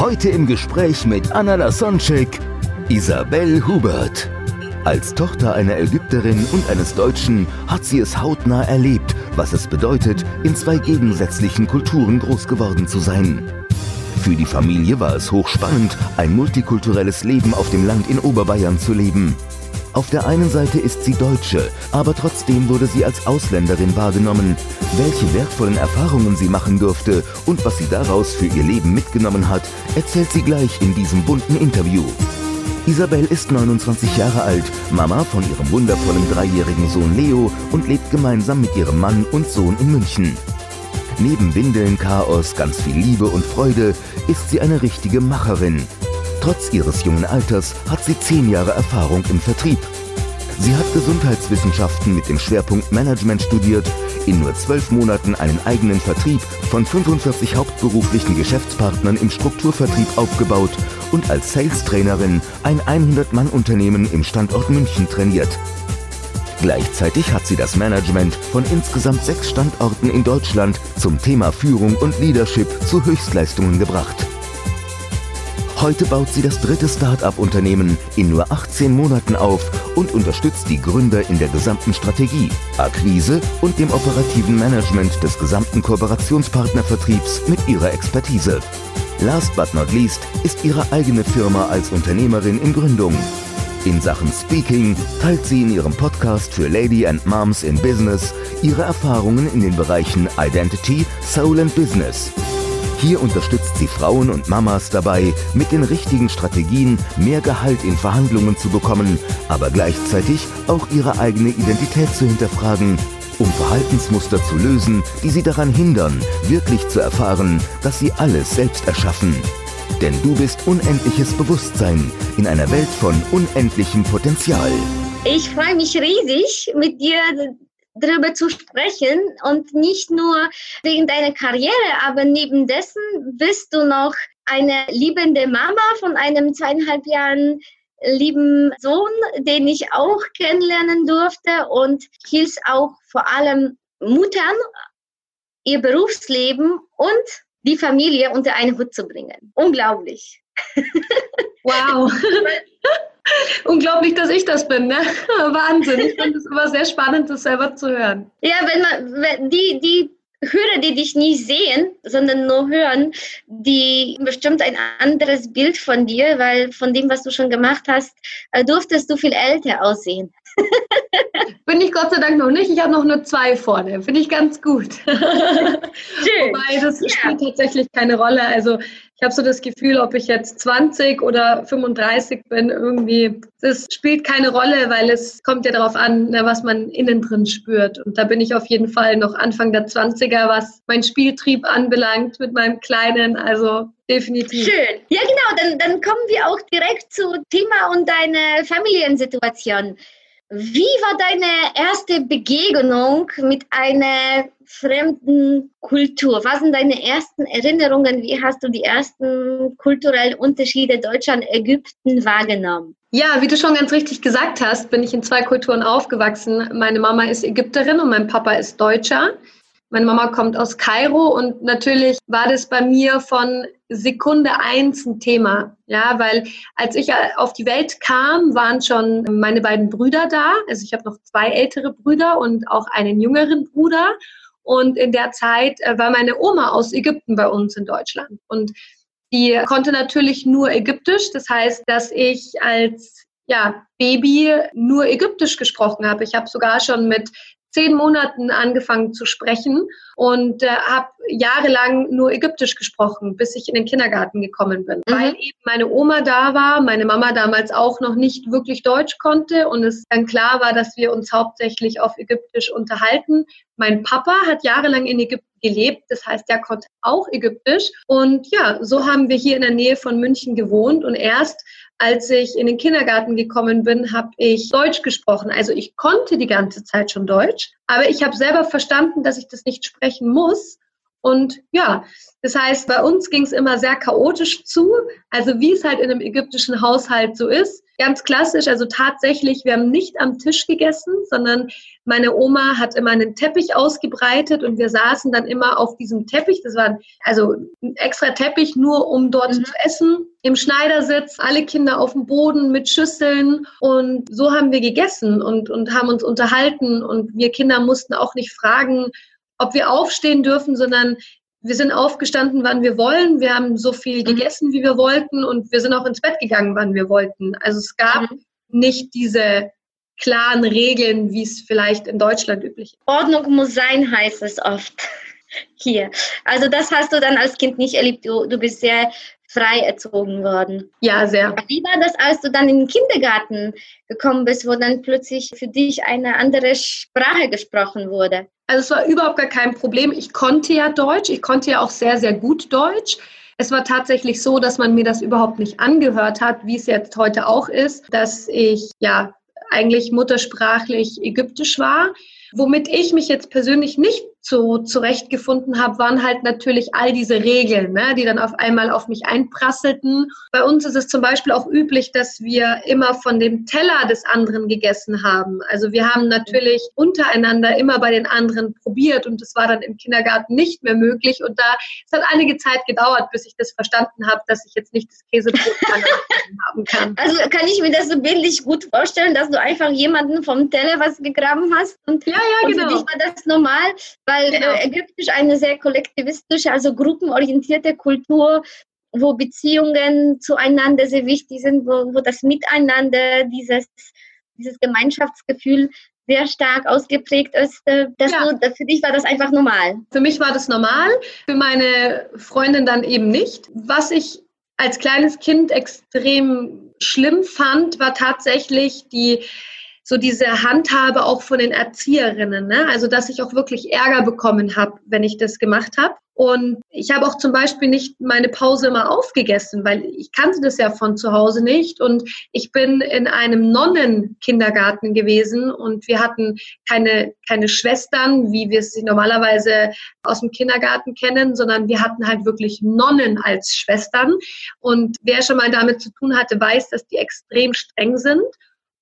Heute im Gespräch mit Anna Lasonczek, Isabel Hubert. Als Tochter einer Ägypterin und eines Deutschen hat sie es hautnah erlebt, was es bedeutet, in zwei gegensätzlichen Kulturen groß geworden zu sein. Für die Familie war es hochspannend, ein multikulturelles Leben auf dem Land in Oberbayern zu leben. Auf der einen Seite ist sie Deutsche, aber trotzdem wurde sie als Ausländerin wahrgenommen. Welche wertvollen Erfahrungen sie machen durfte und was sie daraus für ihr Leben mitgenommen hat, erzählt sie gleich in diesem bunten Interview. Isabel ist 29 Jahre alt, Mama von ihrem wundervollen dreijährigen Sohn Leo und lebt gemeinsam mit ihrem Mann und Sohn in München. Neben Windeln, Chaos, ganz viel Liebe und Freude ist sie eine richtige Macherin. Trotz ihres jungen Alters hat sie zehn Jahre Erfahrung im Vertrieb. Sie hat Gesundheitswissenschaften mit dem Schwerpunkt Management studiert, in nur zwölf Monaten einen eigenen Vertrieb von 45 hauptberuflichen Geschäftspartnern im Strukturvertrieb aufgebaut und als Sales-Trainerin ein 100-Mann-Unternehmen im Standort München trainiert. Gleichzeitig hat sie das Management von insgesamt sechs Standorten in Deutschland zum Thema Führung und Leadership zu Höchstleistungen gebracht. Heute baut sie das dritte Start-up-Unternehmen in nur 18 Monaten auf und unterstützt die Gründer in der gesamten Strategie, Akquise und dem operativen Management des gesamten Kooperationspartnervertriebs mit ihrer Expertise. Last but not least ist ihre eigene Firma als Unternehmerin in Gründung. In Sachen Speaking teilt sie in ihrem Podcast für Lady and Moms in Business ihre Erfahrungen in den Bereichen Identity, Soul and Business. Hier unterstützt sie Frauen und Mamas dabei, mit den richtigen Strategien mehr Gehalt in Verhandlungen zu bekommen, aber gleichzeitig auch ihre eigene Identität zu hinterfragen, um Verhaltensmuster zu lösen, die sie daran hindern, wirklich zu erfahren, dass sie alles selbst erschaffen. Denn du bist unendliches Bewusstsein in einer Welt von unendlichem Potenzial. Ich freue mich riesig, mit dir darüber zu sprechen und nicht nur wegen deiner Karriere, aber neben dessen bist du noch eine liebende Mama von einem zweieinhalb Jahren lieben Sohn, den ich auch kennenlernen durfte und hilfst auch vor allem Muttern, ihr Berufsleben und die Familie unter einen Hut zu bringen. Unglaublich. Wow. Unglaublich, dass ich das bin. Ne? Wahnsinn. Ich finde es immer sehr spannend, das selber zu hören. Ja, wenn man wenn die, die Hörer, die dich nicht sehen, sondern nur hören, die bestimmt ein anderes Bild von dir, weil von dem, was du schon gemacht hast, äh, durftest du viel älter aussehen. Bin ich Gott sei Dank noch nicht. Ich habe noch nur zwei vorne. Finde ich ganz gut. Wobei das Ja. spielt tatsächlich keine Rolle. Also ich habe so das Gefühl, ob ich jetzt 20 oder 35 bin, irgendwie, das spielt keine Rolle, weil es kommt ja darauf an, ne, was man innen drin spürt. Und da bin ich auf jeden Fall noch Anfang der 20er, was mein Spieltrieb anbelangt mit meinem Kleinen. Also definitiv. Schön. Ja, genau. Dann, dann kommen wir auch direkt zu Thema und deiner Familiensituation. Wie war deine erste Begegnung mit einer fremden Kultur? Was sind deine ersten Erinnerungen? Wie hast du die ersten kulturellen Unterschiede Deutschland, Ägypten wahrgenommen? Ja, wie du schon ganz richtig gesagt hast, bin ich in zwei Kulturen aufgewachsen. Meine Mama ist Ägypterin und mein Papa ist Deutscher. Meine Mama kommt aus Kairo und natürlich war das bei mir von Sekunde eins ein Thema. Ja, weil als ich auf die Welt kam, waren schon meine beiden Brüder da. Also ich habe noch zwei ältere Brüder und auch einen jüngeren Bruder. Und in der Zeit äh, war meine Oma aus Ägypten bei uns in Deutschland. Und die konnte natürlich nur Ägyptisch. Das heißt, dass ich als ja, Baby nur Ägyptisch gesprochen habe. Ich habe sogar schon mit zehn Monaten angefangen zu sprechen und äh, habe jahrelang nur Ägyptisch gesprochen, bis ich in den Kindergarten gekommen bin. Mhm. Weil eben meine Oma da war, meine Mama damals auch noch nicht wirklich Deutsch konnte und es dann klar war, dass wir uns hauptsächlich auf Ägyptisch unterhalten. Mein Papa hat jahrelang in Ägypten gelebt. Das heißt, der konnte auch Ägyptisch. Und ja, so haben wir hier in der Nähe von München gewohnt. Und erst als ich in den Kindergarten gekommen bin, habe ich Deutsch gesprochen. Also ich konnte die ganze Zeit schon Deutsch, aber ich habe selber verstanden, dass ich das nicht sprechen muss. Und ja, das heißt, bei uns ging es immer sehr chaotisch zu, also wie es halt in einem ägyptischen Haushalt so ist. Ganz klassisch, also tatsächlich, wir haben nicht am Tisch gegessen, sondern meine Oma hat immer einen Teppich ausgebreitet und wir saßen dann immer auf diesem Teppich. Das war also ein extra Teppich, nur um dort mhm. zu essen. Im Schneidersitz, alle Kinder auf dem Boden mit Schüsseln und so haben wir gegessen und, und haben uns unterhalten und wir Kinder mussten auch nicht fragen, ob wir aufstehen dürfen, sondern wir sind aufgestanden, wann wir wollen. Wir haben so viel mhm. gegessen, wie wir wollten und wir sind auch ins Bett gegangen, wann wir wollten. Also es gab mhm. nicht diese klaren Regeln, wie es vielleicht in Deutschland üblich ist. Ordnung muss sein, heißt es oft hier. Also das hast du dann als Kind nicht erlebt. Du, du bist sehr frei erzogen worden. Ja, sehr. Wie war das, als du dann in den Kindergarten gekommen bist, wo dann plötzlich für dich eine andere Sprache gesprochen wurde? Also es war überhaupt gar kein Problem. Ich konnte ja Deutsch, ich konnte ja auch sehr, sehr gut Deutsch. Es war tatsächlich so, dass man mir das überhaupt nicht angehört hat, wie es jetzt heute auch ist, dass ich ja eigentlich muttersprachlich ägyptisch war. Womit ich mich jetzt persönlich nicht so zurechtgefunden habe, waren halt natürlich all diese Regeln, ne, die dann auf einmal auf mich einprasselten. Bei uns ist es zum Beispiel auch üblich, dass wir immer von dem Teller des anderen gegessen haben. Also wir haben natürlich untereinander immer bei den anderen probiert und das war dann im Kindergarten nicht mehr möglich. Und da es hat einige Zeit gedauert, bis ich das verstanden habe, dass ich jetzt nicht das Käsebrot haben kann. Also kann ich mir das so bildlich gut vorstellen, dass du einfach jemanden vom Teller was gegraben hast und, ja, ja, und genau. für dich war das normal weil genau. äh, Ägyptisch eine sehr kollektivistische, also gruppenorientierte Kultur, wo Beziehungen zueinander sehr wichtig sind, wo, wo das Miteinander, dieses, dieses Gemeinschaftsgefühl sehr stark ausgeprägt ist. Äh, dass ja. du, für dich war das einfach normal. Für mich war das normal, für meine Freundin dann eben nicht. Was ich als kleines Kind extrem schlimm fand, war tatsächlich die so diese Handhabe auch von den Erzieherinnen. Ne? Also dass ich auch wirklich Ärger bekommen habe, wenn ich das gemacht habe. Und ich habe auch zum Beispiel nicht meine Pause immer aufgegessen, weil ich kannte das ja von zu Hause nicht. Und ich bin in einem Nonnenkindergarten gewesen und wir hatten keine, keine Schwestern, wie wir sie normalerweise aus dem Kindergarten kennen, sondern wir hatten halt wirklich Nonnen als Schwestern. Und wer schon mal damit zu tun hatte, weiß, dass die extrem streng sind.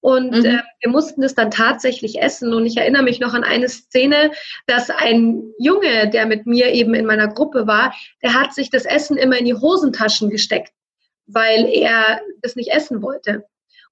Und mhm. äh, wir mussten es dann tatsächlich essen. Und ich erinnere mich noch an eine Szene, dass ein Junge, der mit mir eben in meiner Gruppe war, der hat sich das Essen immer in die Hosentaschen gesteckt, weil er das nicht essen wollte.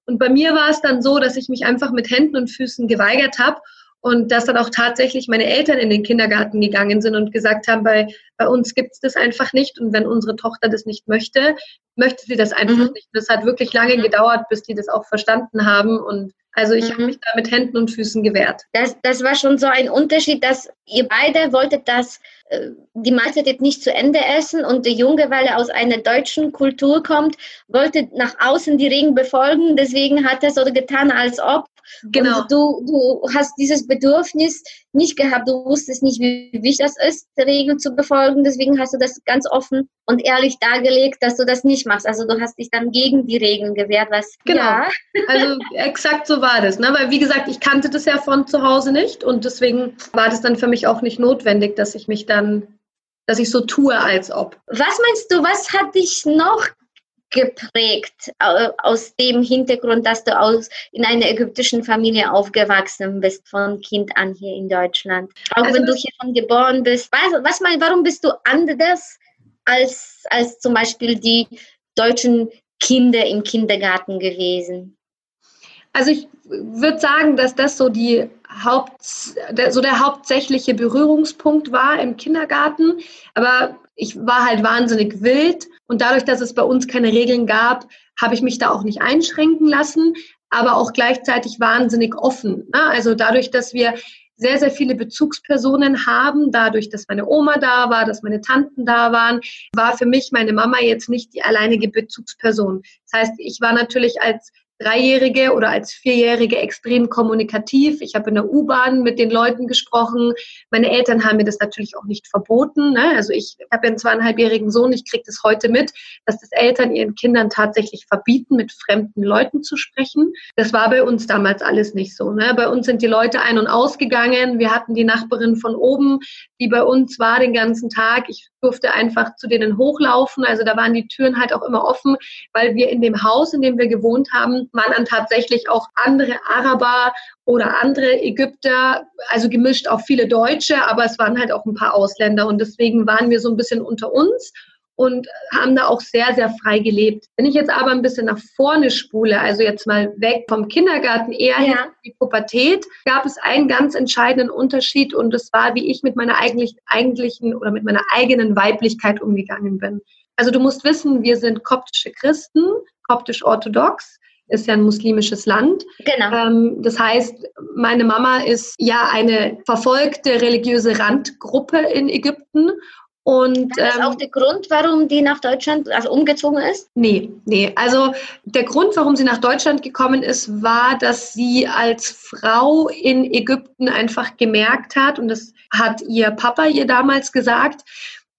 Und bei mir war es dann so, dass ich mich einfach mit Händen und Füßen geweigert habe und dass dann auch tatsächlich meine Eltern in den Kindergarten gegangen sind und gesagt haben, bei, bei uns gibt es das einfach nicht und wenn unsere Tochter das nicht möchte, möchte sie das einfach mhm. nicht. Das hat wirklich lange mhm. gedauert, bis die das auch verstanden haben und also ich mhm. habe mich da mit Händen und Füßen gewehrt. Das, das war schon so ein Unterschied, dass ihr beide wolltet, dass äh, die Mahlzeit nicht zu Ende essen und der Junge, weil er aus einer deutschen Kultur kommt, wollte nach außen die Regeln befolgen. Deswegen hat er so getan, als ob Genau. Und du, du hast dieses Bedürfnis nicht gehabt. Du wusstest nicht, wie wichtig das ist, die Regeln zu befolgen. Deswegen hast du das ganz offen und ehrlich dargelegt, dass du das nicht machst. Also du hast dich dann gegen die Regeln gewehrt, was genau. Ja. Also exakt so war das. Ne? Weil wie gesagt, ich kannte das ja von zu Hause nicht und deswegen war das dann für mich auch nicht notwendig, dass ich mich dann dass ich so tue, als ob. Was meinst du, was hat dich noch geprägt aus dem Hintergrund, dass du aus, in einer ägyptischen Familie aufgewachsen bist, von Kind an hier in Deutschland. Auch also wenn du hier schon geboren bist. Was, was mein, warum bist du anders als, als zum Beispiel die deutschen Kinder im Kindergarten gewesen? Also ich würde sagen, dass das so die Haupt, so der hauptsächliche Berührungspunkt war im Kindergarten. Aber ich war halt wahnsinnig wild und dadurch, dass es bei uns keine Regeln gab, habe ich mich da auch nicht einschränken lassen, aber auch gleichzeitig wahnsinnig offen. Ne? Also dadurch, dass wir sehr, sehr viele Bezugspersonen haben, dadurch, dass meine Oma da war, dass meine Tanten da waren, war für mich meine Mama jetzt nicht die alleinige Bezugsperson. Das heißt, ich war natürlich als Dreijährige oder als Vierjährige extrem kommunikativ. Ich habe in der U-Bahn mit den Leuten gesprochen. Meine Eltern haben mir das natürlich auch nicht verboten. Ne? Also ich habe einen zweieinhalbjährigen Sohn, ich kriege das heute mit, dass das Eltern ihren Kindern tatsächlich verbieten, mit fremden Leuten zu sprechen. Das war bei uns damals alles nicht so. Ne? Bei uns sind die Leute ein- und ausgegangen. Wir hatten die Nachbarin von oben, die bei uns war den ganzen Tag. Ich durfte einfach zu denen hochlaufen. Also da waren die Türen halt auch immer offen, weil wir in dem Haus, in dem wir gewohnt haben, waren dann tatsächlich auch andere Araber oder andere Ägypter, also gemischt auch viele Deutsche, aber es waren halt auch ein paar Ausländer und deswegen waren wir so ein bisschen unter uns und haben da auch sehr, sehr frei gelebt. Wenn ich jetzt aber ein bisschen nach vorne spule, also jetzt mal weg vom Kindergarten eher ja. hin die Pubertät, gab es einen ganz entscheidenden Unterschied und das war, wie ich mit meiner eigentlich, eigentlichen oder mit meiner eigenen Weiblichkeit umgegangen bin. Also du musst wissen, wir sind koptische Christen, koptisch-orthodox ist ja ein muslimisches Land. Genau. Ähm, das heißt, meine Mama ist ja eine verfolgte religiöse Randgruppe in Ägypten und, das ist ähm, auch der Grund, warum die nach Deutschland also umgezogen ist? Nee, nee. Also der Grund, warum sie nach Deutschland gekommen ist, war, dass sie als Frau in Ägypten einfach gemerkt hat, und das hat ihr Papa ihr damals gesagt,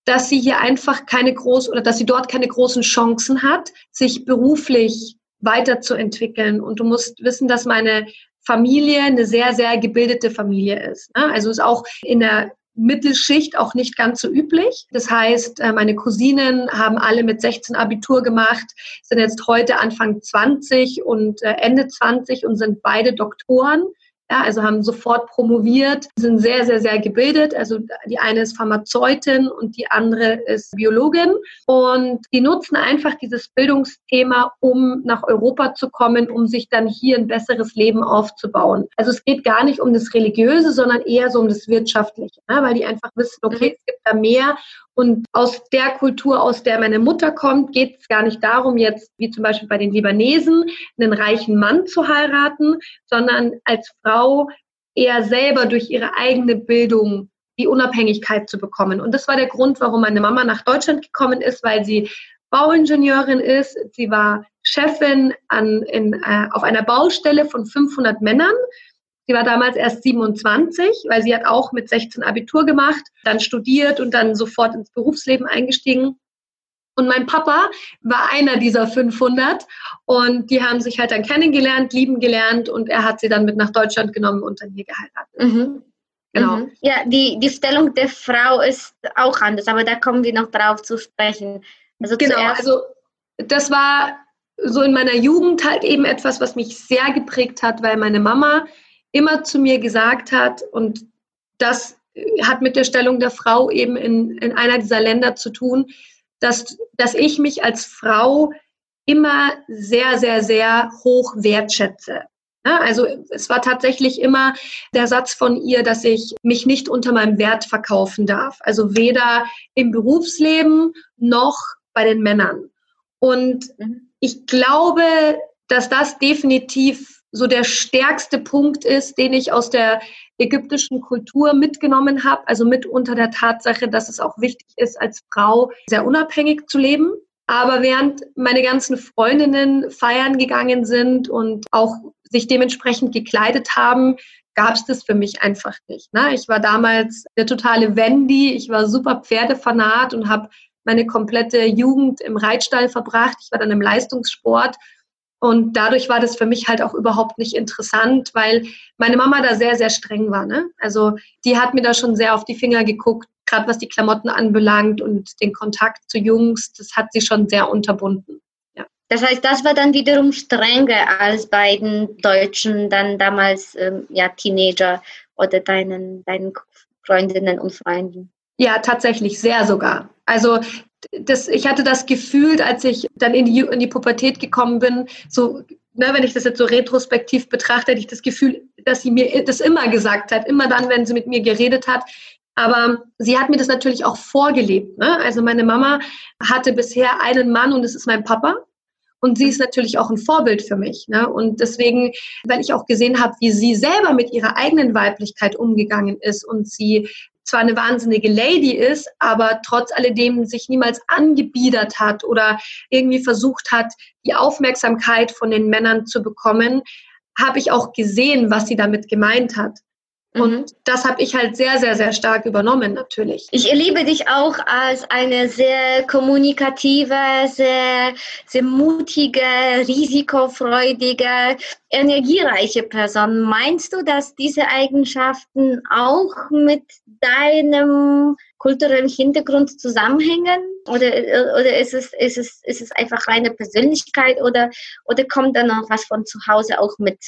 dass sie hier einfach keine groß oder dass sie dort keine großen Chancen hat, sich beruflich weiterzuentwickeln. Und du musst wissen, dass meine Familie eine sehr, sehr gebildete Familie ist. Ne? Also ist auch in der Mittelschicht auch nicht ganz so üblich. Das heißt, äh, meine Cousinen haben alle mit 16 Abitur gemacht, sind jetzt heute Anfang 20 und äh, Ende 20 und sind beide Doktoren. Ja, also haben sofort promoviert, sind sehr, sehr, sehr gebildet. Also die eine ist Pharmazeutin und die andere ist Biologin. Und die nutzen einfach dieses Bildungsthema, um nach Europa zu kommen, um sich dann hier ein besseres Leben aufzubauen. Also es geht gar nicht um das Religiöse, sondern eher so um das Wirtschaftliche, ne? weil die einfach wissen, okay, mhm. es gibt da mehr und aus der Kultur, aus der meine Mutter kommt, geht es gar nicht darum, jetzt wie zum Beispiel bei den Libanesen einen reichen Mann zu heiraten, sondern als Frau eher selber durch ihre eigene Bildung die Unabhängigkeit zu bekommen. Und das war der Grund, warum meine Mama nach Deutschland gekommen ist, weil sie Bauingenieurin ist. Sie war Chefin an, in, äh, auf einer Baustelle von 500 Männern Sie war damals erst 27, weil sie hat auch mit 16 Abitur gemacht, dann studiert und dann sofort ins Berufsleben eingestiegen. Und mein Papa war einer dieser 500 und die haben sich halt dann kennengelernt, lieben gelernt und er hat sie dann mit nach Deutschland genommen und dann hier geheiratet. Mhm. Genau. Mhm. Ja, die, die Stellung der Frau ist auch anders, aber da kommen wir noch drauf zu sprechen. Also genau, also das war so in meiner Jugend halt eben etwas, was mich sehr geprägt hat, weil meine Mama immer zu mir gesagt hat, und das hat mit der Stellung der Frau eben in, in einer dieser Länder zu tun, dass, dass ich mich als Frau immer sehr, sehr, sehr hoch wertschätze. Ja, also es war tatsächlich immer der Satz von ihr, dass ich mich nicht unter meinem Wert verkaufen darf. Also weder im Berufsleben noch bei den Männern. Und mhm. ich glaube, dass das definitiv so der stärkste Punkt ist, den ich aus der ägyptischen Kultur mitgenommen habe. Also mit unter der Tatsache, dass es auch wichtig ist, als Frau sehr unabhängig zu leben. Aber während meine ganzen Freundinnen feiern gegangen sind und auch sich dementsprechend gekleidet haben, gab es das für mich einfach nicht. Ne? Ich war damals der totale Wendy, ich war super Pferdefanat und habe meine komplette Jugend im Reitstall verbracht. Ich war dann im Leistungssport und dadurch war das für mich halt auch überhaupt nicht interessant, weil meine Mama da sehr, sehr streng war. Ne? Also die hat mir da schon sehr auf die Finger geguckt, gerade was die Klamotten anbelangt und den Kontakt zu Jungs, das hat sie schon sehr unterbunden. Ja. Das heißt, das war dann wiederum strenger als bei den Deutschen, dann damals ähm, ja, Teenager oder deinen, deinen Freundinnen und Freunden. Ja, tatsächlich, sehr sogar. Also das, ich hatte das Gefühl, als ich dann in die, in die Pubertät gekommen bin, so, ne, wenn ich das jetzt so retrospektiv betrachte, hatte ich das Gefühl, dass sie mir das immer gesagt hat, immer dann, wenn sie mit mir geredet hat. Aber sie hat mir das natürlich auch vorgelebt. Ne? Also meine Mama hatte bisher einen Mann und das ist mein Papa. Und sie ist natürlich auch ein Vorbild für mich. Ne? Und deswegen, weil ich auch gesehen habe, wie sie selber mit ihrer eigenen Weiblichkeit umgegangen ist und sie zwar eine wahnsinnige Lady ist, aber trotz alledem sich niemals angebiedert hat oder irgendwie versucht hat, die Aufmerksamkeit von den Männern zu bekommen, habe ich auch gesehen, was sie damit gemeint hat. Und mhm. das habe ich halt sehr, sehr, sehr stark übernommen, natürlich. Ich erlebe dich auch als eine sehr kommunikative, sehr, sehr mutige, risikofreudige, energiereiche Person. Meinst du, dass diese Eigenschaften auch mit deinem kulturellen Hintergrund zusammenhängen? Oder, oder ist, es, ist, es, ist es einfach reine Persönlichkeit oder, oder kommt da noch was von zu Hause auch mit?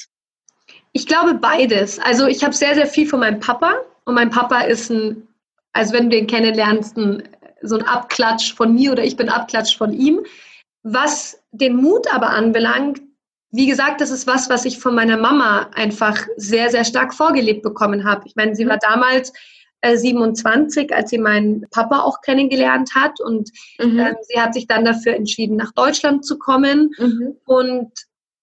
Ich glaube beides. Also ich habe sehr, sehr viel von meinem Papa und mein Papa ist ein, also wenn du den kennenlernst, ein, so ein Abklatsch von mir oder ich bin Abklatsch von ihm. Was den Mut aber anbelangt, wie gesagt, das ist was, was ich von meiner Mama einfach sehr, sehr stark vorgelebt bekommen habe. Ich meine, sie war damals äh, 27, als sie meinen Papa auch kennengelernt hat und mhm. äh, sie hat sich dann dafür entschieden, nach Deutschland zu kommen mhm. und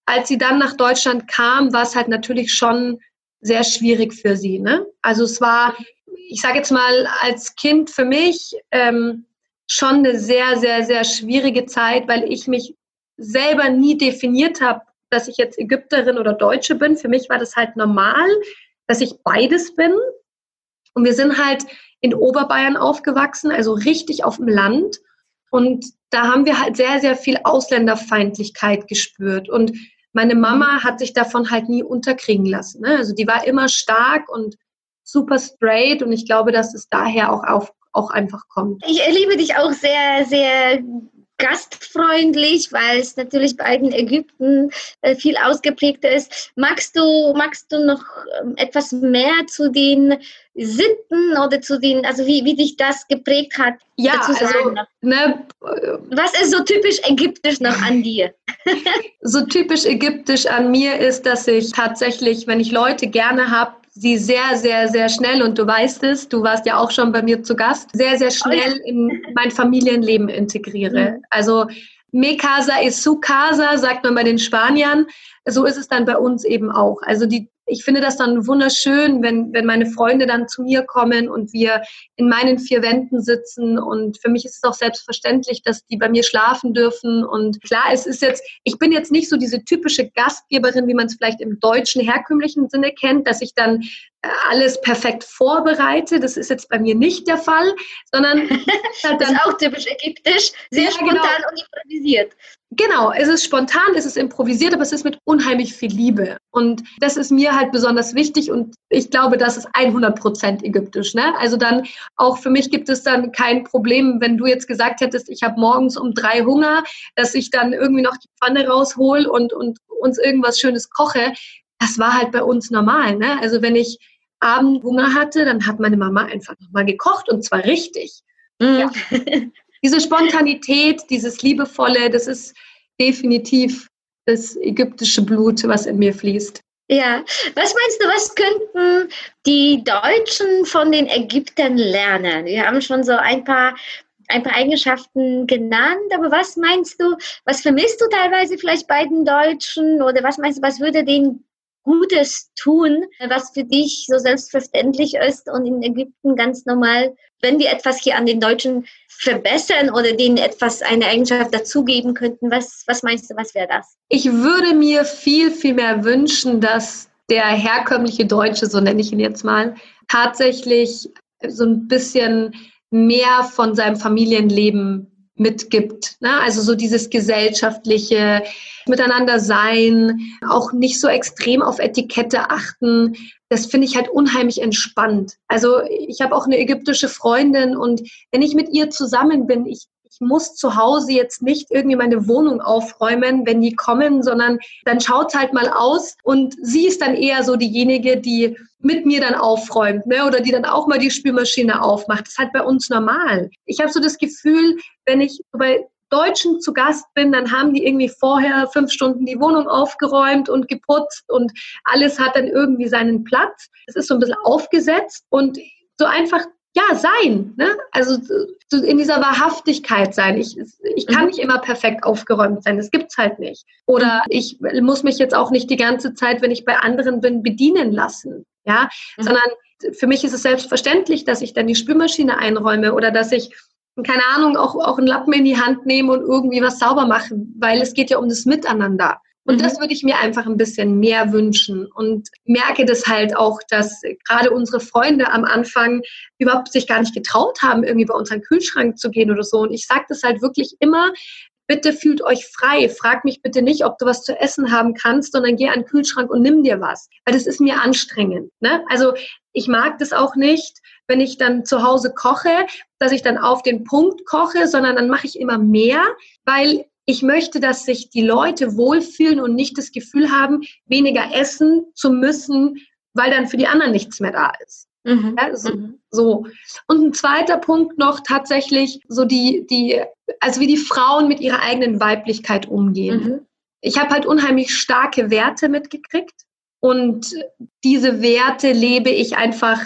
als sie dann nach Deutschland kam, war es halt natürlich schon sehr schwierig für sie. Ne? Also es war, ich sage jetzt mal, als Kind für mich ähm, schon eine sehr, sehr, sehr schwierige Zeit, weil ich mich selber nie definiert habe, dass ich jetzt Ägypterin oder Deutsche bin. Für mich war das halt normal, dass ich beides bin. Und wir sind halt in Oberbayern aufgewachsen, also richtig auf dem Land. Und da haben wir halt sehr, sehr viel Ausländerfeindlichkeit gespürt. Und meine Mama hat sich davon halt nie unterkriegen lassen. Ne? Also die war immer stark und super straight und ich glaube, dass es daher auch, auf, auch einfach kommt. Ich erlebe dich auch sehr, sehr gastfreundlich, weil es natürlich bei den Ägypten äh, viel ausgeprägter ist. Magst du, magst du noch ähm, etwas mehr zu den Sitten oder zu den, also wie, wie dich das geprägt hat? Ja, also, ne, was ist so typisch ägyptisch noch an dir? so typisch ägyptisch an mir ist, dass ich tatsächlich, wenn ich Leute gerne habe, sie sehr, sehr, sehr schnell, und du weißt es, du warst ja auch schon bei mir zu Gast, sehr, sehr schnell in mein Familienleben integriere. Mhm. Also Me casa es su casa, sagt man bei den Spaniern. So ist es dann bei uns eben auch. Also die ich finde das dann wunderschön, wenn, wenn meine Freunde dann zu mir kommen und wir in meinen vier Wänden sitzen. Und für mich ist es auch selbstverständlich, dass die bei mir schlafen dürfen. Und klar, es ist jetzt, ich bin jetzt nicht so diese typische Gastgeberin, wie man es vielleicht im deutschen herkömmlichen Sinne kennt, dass ich dann äh, alles perfekt vorbereite. Das ist jetzt bei mir nicht der Fall, sondern halt das ist auch typisch ägyptisch, sehr ja, spontan genau. und improvisiert. Genau, es ist spontan, es ist improvisiert, aber es ist mit unheimlich viel Liebe. Und das ist mir halt besonders wichtig und ich glaube, das ist 100 Prozent ägyptisch. Ne? Also dann auch für mich gibt es dann kein Problem, wenn du jetzt gesagt hättest, ich habe morgens um drei Hunger, dass ich dann irgendwie noch die Pfanne raushol und, und uns irgendwas Schönes koche. Das war halt bei uns normal. Ne? Also wenn ich Abend Hunger hatte, dann hat meine Mama einfach nochmal gekocht und zwar richtig. Mhm. Ja. diese Spontanität, dieses Liebevolle, das ist definitiv das ägyptische Blut, was in mir fließt. Ja, was meinst du, was könnten die Deutschen von den Ägyptern lernen? Wir haben schon so ein paar, ein paar Eigenschaften genannt, aber was meinst du, was vermisst du teilweise vielleicht bei den Deutschen oder was meinst du, was würde denen Gutes tun, was für dich so selbstverständlich ist und in Ägypten ganz normal, wenn wir etwas hier an den Deutschen verbessern oder denen etwas, eine Eigenschaft dazugeben könnten, was, was meinst du, was wäre das? Ich würde mir viel, viel mehr wünschen, dass der herkömmliche Deutsche, so nenne ich ihn jetzt mal, tatsächlich so ein bisschen mehr von seinem Familienleben mitgibt. Ne? Also so dieses gesellschaftliche Miteinander sein, auch nicht so extrem auf Etikette achten. Das finde ich halt unheimlich entspannt. Also ich habe auch eine ägyptische Freundin und wenn ich mit ihr zusammen bin, ich muss zu Hause jetzt nicht irgendwie meine Wohnung aufräumen, wenn die kommen, sondern dann schaut halt mal aus und sie ist dann eher so diejenige, die mit mir dann aufräumt ne? oder die dann auch mal die Spülmaschine aufmacht. Das ist halt bei uns normal. Ich habe so das Gefühl, wenn ich bei Deutschen zu Gast bin, dann haben die irgendwie vorher fünf Stunden die Wohnung aufgeräumt und geputzt und alles hat dann irgendwie seinen Platz. Es ist so ein bisschen aufgesetzt und so einfach ja, sein. Ne? Also so in dieser Wahrhaftigkeit sein. Ich, ich kann mhm. nicht immer perfekt aufgeräumt sein. Das gibt's halt nicht. Oder ich muss mich jetzt auch nicht die ganze Zeit, wenn ich bei anderen bin, bedienen lassen. Ja, mhm. sondern für mich ist es selbstverständlich, dass ich dann die Spülmaschine einräume oder dass ich keine Ahnung, auch, auch einen Lappen in die Hand nehme und irgendwie was sauber machen, weil es geht ja um das Miteinander. Und mhm. das würde ich mir einfach ein bisschen mehr wünschen und merke das halt auch, dass gerade unsere Freunde am Anfang überhaupt sich gar nicht getraut haben, irgendwie bei unseren Kühlschrank zu gehen oder so. Und ich sage das halt wirklich immer, bitte fühlt euch frei. Frag mich bitte nicht, ob du was zu essen haben kannst, sondern geh an den Kühlschrank und nimm dir was. Weil das ist mir anstrengend. Ne? Also ich mag das auch nicht, wenn ich dann zu Hause koche, dass ich dann auf den Punkt koche, sondern dann mache ich immer mehr, weil ich möchte, dass sich die Leute wohlfühlen und nicht das Gefühl haben, weniger essen zu müssen, weil dann für die anderen nichts mehr da ist. Mhm. Ja, so, mhm. so, Und ein zweiter Punkt noch tatsächlich so die, die, also wie die Frauen mit ihrer eigenen Weiblichkeit umgehen. Mhm. Ich habe halt unheimlich starke Werte mitgekriegt und diese Werte lebe ich einfach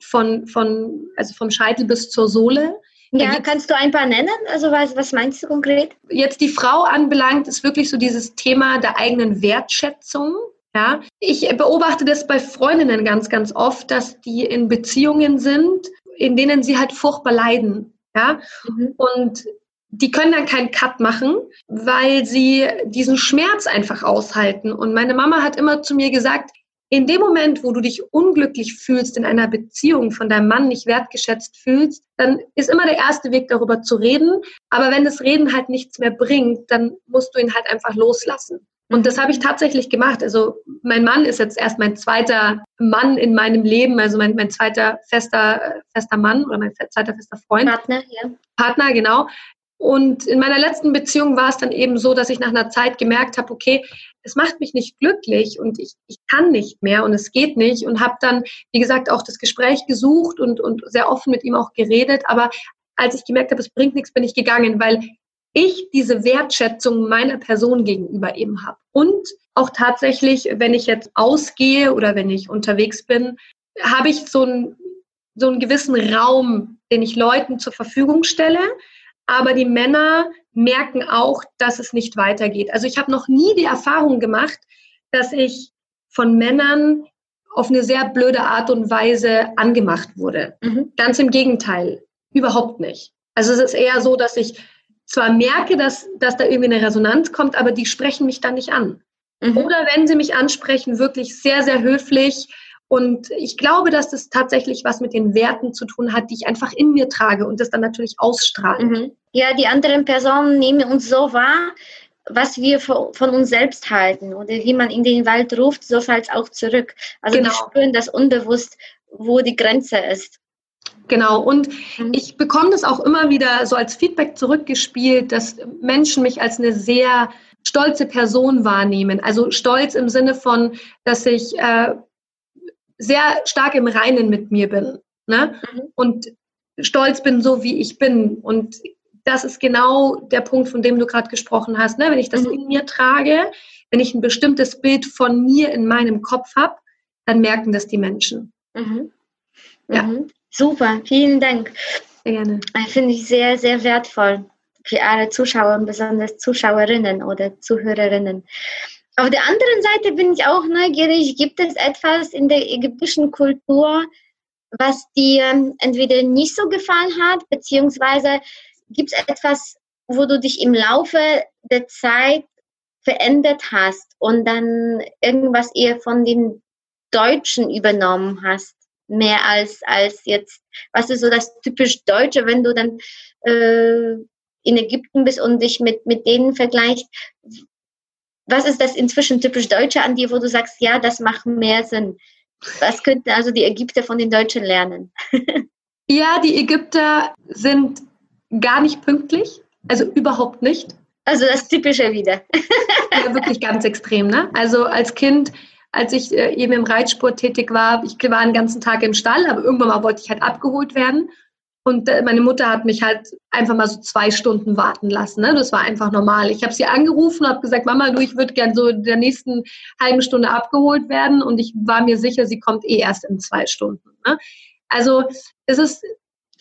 von, von, also vom Scheitel bis zur Sohle. Ja, kannst du ein paar nennen? Also was, was meinst du konkret? Jetzt die Frau anbelangt, ist wirklich so dieses Thema der eigenen Wertschätzung. Ja, ich beobachte das bei Freundinnen ganz, ganz oft, dass die in Beziehungen sind, in denen sie halt furchtbar leiden. Ja, mhm. und die können dann keinen Cut machen, weil sie diesen Schmerz einfach aushalten. Und meine Mama hat immer zu mir gesagt, in dem Moment, wo du dich unglücklich fühlst in einer Beziehung, von deinem Mann nicht wertgeschätzt fühlst, dann ist immer der erste Weg darüber zu reden. Aber wenn das Reden halt nichts mehr bringt, dann musst du ihn halt einfach loslassen. Und das habe ich tatsächlich gemacht. Also mein Mann ist jetzt erst mein zweiter Mann in meinem Leben, also mein, mein zweiter fester, fester Mann oder mein zweiter fester Freund. Partner, ja. Partner, genau. Und in meiner letzten Beziehung war es dann eben so, dass ich nach einer Zeit gemerkt habe, okay, es macht mich nicht glücklich und ich, ich kann nicht mehr und es geht nicht und habe dann, wie gesagt, auch das Gespräch gesucht und, und sehr offen mit ihm auch geredet. Aber als ich gemerkt habe, es bringt nichts, bin ich gegangen, weil ich diese Wertschätzung meiner Person gegenüber eben habe. Und auch tatsächlich, wenn ich jetzt ausgehe oder wenn ich unterwegs bin, habe ich so einen, so einen gewissen Raum, den ich Leuten zur Verfügung stelle. Aber die Männer merken auch, dass es nicht weitergeht. Also ich habe noch nie die Erfahrung gemacht, dass ich von Männern auf eine sehr blöde Art und Weise angemacht wurde. Mhm. Ganz im Gegenteil, überhaupt nicht. Also es ist eher so, dass ich zwar merke, dass, dass da irgendwie eine Resonanz kommt, aber die sprechen mich dann nicht an. Mhm. Oder wenn sie mich ansprechen, wirklich sehr, sehr höflich. Und ich glaube, dass das tatsächlich was mit den Werten zu tun hat, die ich einfach in mir trage und das dann natürlich ausstrahle. Mhm. Ja, die anderen Personen nehmen uns so wahr, was wir von uns selbst halten oder wie man in den Wald ruft, so fällt es auch zurück. Also genau. wir spüren das unbewusst, wo die Grenze ist. Genau, und mhm. ich bekomme das auch immer wieder so als Feedback zurückgespielt, dass Menschen mich als eine sehr stolze Person wahrnehmen. Also stolz im Sinne von, dass ich äh, sehr stark im Reinen mit mir bin ne? Mhm. und stolz bin, so wie ich bin. Und das ist genau der Punkt, von dem du gerade gesprochen hast. Ne? Wenn ich das mhm. in mir trage, wenn ich ein bestimmtes Bild von mir in meinem Kopf habe, dann merken das die Menschen. Mhm. Ja. Mhm. Super, vielen Dank. Sehr gerne. Finde ich sehr, sehr wertvoll für alle Zuschauer, besonders Zuschauerinnen oder Zuhörerinnen. Auf der anderen Seite bin ich auch neugierig, gibt es etwas in der ägyptischen Kultur, was dir entweder nicht so gefallen hat, beziehungsweise gibt es etwas, wo du dich im Laufe der Zeit verändert hast und dann irgendwas eher von den Deutschen übernommen hast? Mehr als, als jetzt, was ist so das typisch Deutsche, wenn du dann äh, in Ägypten bist und dich mit, mit denen vergleichst. Was ist das inzwischen typisch Deutsche an dir, wo du sagst, ja, das macht mehr Sinn? Was könnten also die Ägypter von den Deutschen lernen? ja, die Ägypter sind gar nicht pünktlich, also überhaupt nicht. Also das Typische wieder. ja, wirklich ganz extrem. Ne? Also als Kind, als ich äh, eben im Reitsport tätig war, ich war den ganzen Tag im Stall, aber irgendwann mal wollte ich halt abgeholt werden. Und äh, meine Mutter hat mich halt einfach mal so zwei Stunden warten lassen. Ne? Das war einfach normal. Ich habe sie angerufen und habe gesagt, Mama, du, ich würde gern so in der nächsten halben Stunde abgeholt werden. Und ich war mir sicher, sie kommt eh erst in zwei Stunden. Ne? Also es ist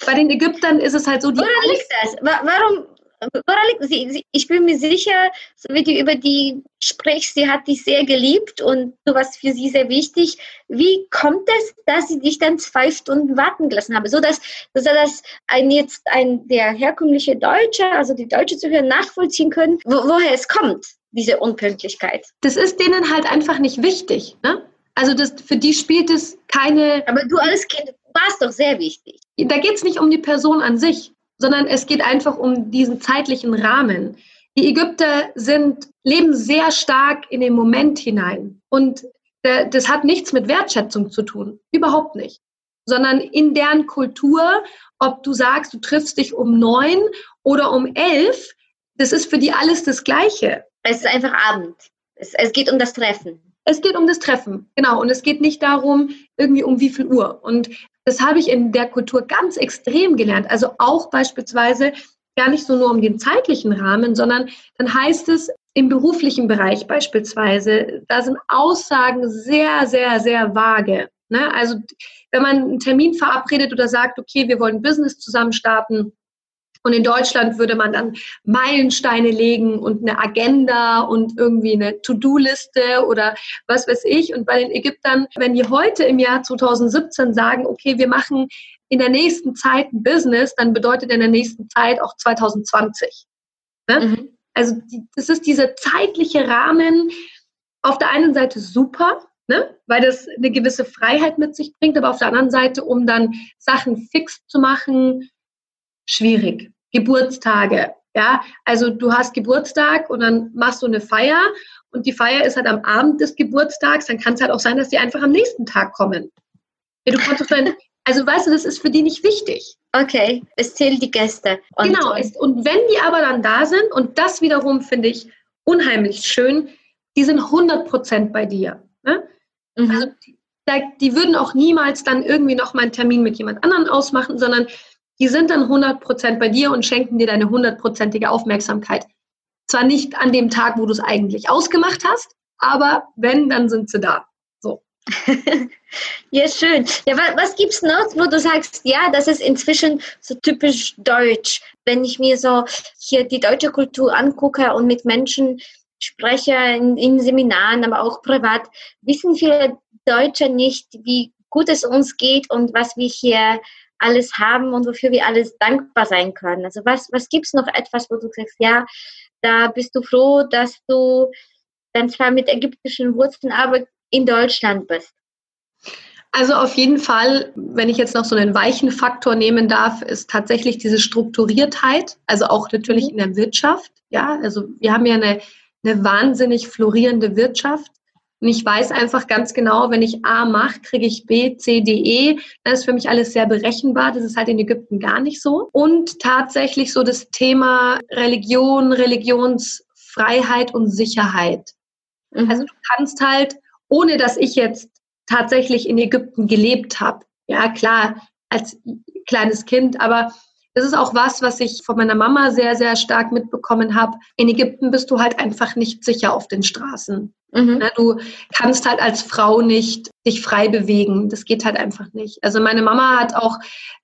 bei den Ägyptern ist es halt so. Die Woran liegt das? Warum, woran liegt sie, sie? Ich bin mir sicher, so wie du über die sprichst, sie hat dich sehr geliebt und du warst für sie sehr wichtig. Wie kommt es, dass sie dich dann zwei Stunden warten gelassen habe, so dass, dass das ein jetzt ein der herkömmliche Deutsche, also die deutsche Zuhörer nachvollziehen können, wo, woher es kommt, diese Unpünktlichkeit? Das ist denen halt einfach nicht wichtig. Ne? Also das, für die spielt es keine. Aber du als Kind warst doch sehr wichtig. Da geht es nicht um die Person an sich, sondern es geht einfach um diesen zeitlichen Rahmen. Die Ägypter sind, leben sehr stark in den Moment hinein. Und das hat nichts mit Wertschätzung zu tun. Überhaupt nicht. Sondern in deren Kultur, ob du sagst, du triffst dich um neun oder um elf, das ist für die alles das Gleiche. Es ist einfach Abend. Es, es geht um das Treffen. Es geht um das Treffen, genau. Und es geht nicht darum, irgendwie um wie viel Uhr. Und das habe ich in der Kultur ganz extrem gelernt. Also auch beispielsweise gar nicht so nur um den zeitlichen Rahmen, sondern dann heißt es im beruflichen Bereich beispielsweise, da sind Aussagen sehr, sehr, sehr vage. Ne? Also wenn man einen Termin verabredet oder sagt, okay, wir wollen Business zusammen starten, und in Deutschland würde man dann Meilensteine legen und eine Agenda und irgendwie eine To-Do-Liste oder was weiß ich. Und bei den Ägyptern, wenn die heute im Jahr 2017 sagen, okay, wir machen in der nächsten Zeit ein Business, dann bedeutet in der nächsten Zeit auch 2020. Ne? Mhm. Also die, das ist dieser zeitliche Rahmen auf der einen Seite super, ne? weil das eine gewisse Freiheit mit sich bringt, aber auf der anderen Seite, um dann Sachen fix zu machen, schwierig. Geburtstage, ja, also du hast Geburtstag und dann machst du eine Feier und die Feier ist halt am Abend des Geburtstags, dann kann es halt auch sein, dass die einfach am nächsten Tag kommen. Ja, du kannst doch dann, also weißt du, das ist für die nicht wichtig. Okay, es zählt die Gäste. Und genau, ist, und wenn die aber dann da sind, und das wiederum finde ich unheimlich schön, die sind 100% bei dir. Ne? Mhm. Also die, die würden auch niemals dann irgendwie noch mal einen Termin mit jemand anderem ausmachen, sondern die sind dann 100% bei dir und schenken dir deine hundertprozentige Aufmerksamkeit. Zwar nicht an dem Tag, wo du es eigentlich ausgemacht hast, aber wenn, dann sind sie da. So. ja, schön. Ja, was, gibt es noch, wo du sagst, ja, das ist inzwischen so typisch deutsch. Wenn ich mir so hier die deutsche Kultur angucke und mit Menschen spreche in, in Seminaren, aber auch privat, wissen viele Deutsche nicht, wie gut es uns geht und was wir hier alles haben und wofür wir alles dankbar sein können. Also was, was gibt es noch etwas, wo du sagst, ja, da bist du froh, dass du dann zwar mit ägyptischen Wurzeln, aber in Deutschland bist? Also auf jeden Fall, wenn ich jetzt noch so einen weichen Faktor nehmen darf, ist tatsächlich diese Strukturiertheit, also auch natürlich mhm. in der Wirtschaft. Ja, also wir haben ja eine, eine wahnsinnig florierende Wirtschaft. Und ich weiß einfach ganz genau, wenn ich A mache, kriege ich B, C, D, E. Das ist für mich alles sehr berechenbar. Das ist halt in Ägypten gar nicht so. Und tatsächlich so das Thema Religion, Religionsfreiheit und Sicherheit. Mhm. Also du kannst halt, ohne dass ich jetzt tatsächlich in Ägypten gelebt habe, ja klar, als kleines Kind, aber das ist auch was, was ich von meiner Mama sehr, sehr stark mitbekommen habe. In Ägypten bist du halt einfach nicht sicher auf den Straßen. Mhm. Du kannst halt als Frau nicht dich frei bewegen. Das geht halt einfach nicht. Also meine Mama hat auch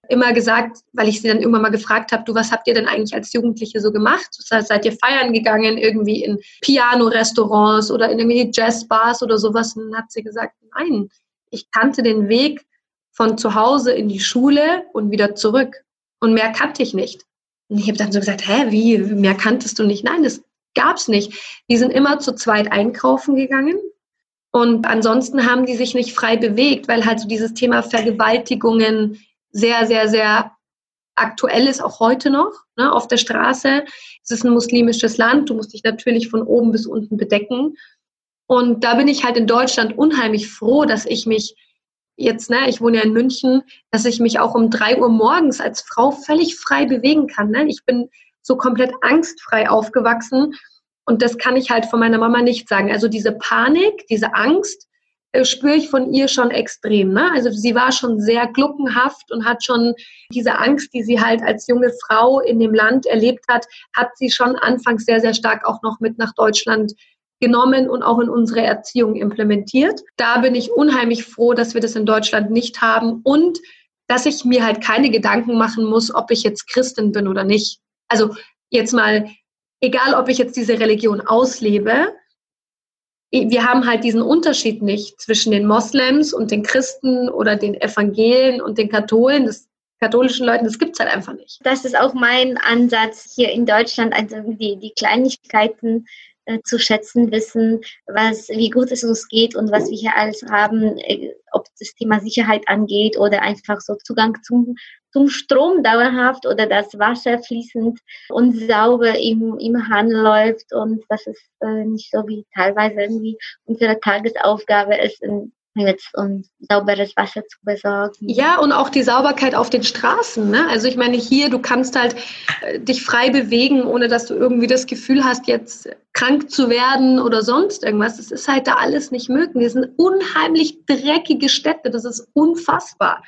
immer gesagt, weil ich sie dann irgendwann mal gefragt habe, du, was habt ihr denn eigentlich als Jugendliche so gemacht? Seid ihr feiern gegangen, irgendwie in Piano-Restaurants oder in irgendwie Jazzbars oder sowas? Und dann hat sie gesagt, nein, ich kannte den Weg von zu Hause in die Schule und wieder zurück. Und mehr kannte ich nicht. Und ich habe dann so gesagt, hä, wie, mehr kanntest du nicht? Nein, das gab es nicht. Die sind immer zu zweit einkaufen gegangen. Und ansonsten haben die sich nicht frei bewegt, weil halt so dieses Thema Vergewaltigungen sehr, sehr, sehr aktuell ist, auch heute noch. Ne, auf der Straße. Es ist ein muslimisches Land. Du musst dich natürlich von oben bis unten bedecken. Und da bin ich halt in Deutschland unheimlich froh, dass ich mich jetzt, ne, ich wohne ja in München, dass ich mich auch um drei Uhr morgens als Frau völlig frei bewegen kann. Ne? Ich bin so komplett angstfrei aufgewachsen. Und das kann ich halt von meiner Mama nicht sagen. Also diese Panik, diese Angst äh, spüre ich von ihr schon extrem. Ne? Also sie war schon sehr gluckenhaft und hat schon diese Angst, die sie halt als junge Frau in dem Land erlebt hat, hat sie schon anfangs sehr, sehr stark auch noch mit nach Deutschland genommen und auch in unsere Erziehung implementiert. Da bin ich unheimlich froh, dass wir das in Deutschland nicht haben und dass ich mir halt keine Gedanken machen muss, ob ich jetzt Christin bin oder nicht. Also jetzt mal, egal ob ich jetzt diese Religion auslebe, wir haben halt diesen Unterschied nicht zwischen den Moslems und den Christen oder den Evangelen und den Katholen. Das katholischen Leuten, das gibt es halt einfach nicht. Das ist auch mein Ansatz hier in Deutschland, also die, die Kleinigkeiten äh, zu schätzen wissen, was, wie gut es uns geht und was wir hier alles haben, äh, ob das Thema Sicherheit angeht oder einfach so Zugang zum, zum Strom dauerhaft oder das Wasser fließend und sauber im, im Hahn läuft und das ist äh, nicht so wie teilweise irgendwie unsere Tagesaufgabe ist, in jetzt um sauberes Wasser zu besorgen. Ja, und auch die Sauberkeit auf den Straßen. Ne? Also ich meine, hier, du kannst halt äh, dich frei bewegen, ohne dass du irgendwie das Gefühl hast, jetzt krank zu werden oder sonst irgendwas. Das ist halt da alles nicht möglich. Das sind unheimlich dreckige Städte. Das ist unfassbar.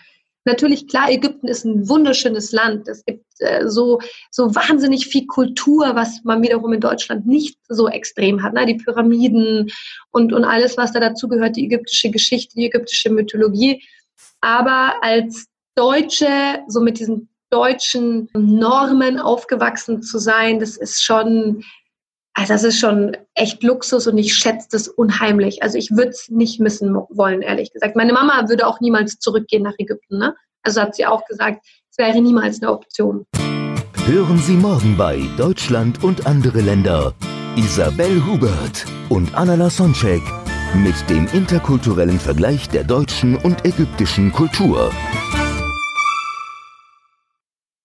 Natürlich, klar, Ägypten ist ein wunderschönes Land. Es gibt äh, so, so wahnsinnig viel Kultur, was man wiederum in Deutschland nicht so extrem hat. Ne? Die Pyramiden und, und alles, was da dazu gehört, die ägyptische Geschichte, die ägyptische Mythologie. Aber als Deutsche, so mit diesen deutschen Normen aufgewachsen zu sein, das ist schon, also das ist schon echt Luxus und ich schätze das unheimlich. Also ich würde es nicht missen wollen, ehrlich gesagt. Meine Mama würde auch niemals zurückgehen nach Ägypten. Ne? Also hat sie auch gesagt, es wäre niemals eine Option. Hören Sie morgen bei Deutschland und andere Länder Isabel Hubert und Anna Lasonczek mit dem interkulturellen Vergleich der deutschen und ägyptischen Kultur.